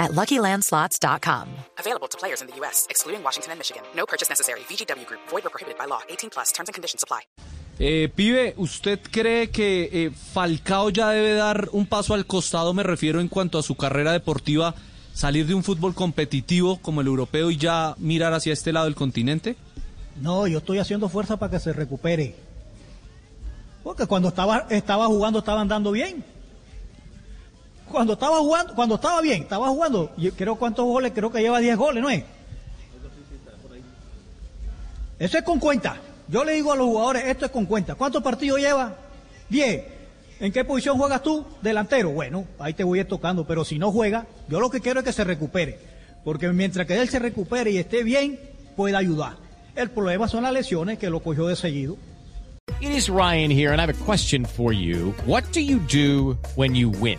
at LuckyLandSlots.com. Available to players in the U.S., excluding Washington and Michigan. No purchase necessary. VGW Group. Void or prohibited by law. 18 plus. Terms and conditions apply. Eh, pibe, ¿usted cree que eh, Falcao ya debe dar un paso al costado? Me refiero en cuanto a su carrera deportiva, salir de un fútbol competitivo como el europeo y ya mirar hacia este lado del continente. No, yo estoy haciendo fuerza para que se recupere. Porque cuando estaba, estaba jugando estaban dando bien. Cuando estaba jugando, cuando estaba bien, estaba jugando, yo creo cuántos goles, creo que lleva 10 goles, ¿no es? Eso es con cuenta. Yo le digo a los jugadores, esto es con cuenta. ¿Cuántos partidos lleva? 10. ¿En qué posición juegas tú? Delantero. Bueno, ahí te voy a ir tocando, pero si no juega, yo lo que quiero es que se recupere. Porque mientras que él se recupere y esté bien, puede ayudar. El problema son las lesiones que lo cogió de seguido. It Ryan here, and I have a question you. What do you do when you win?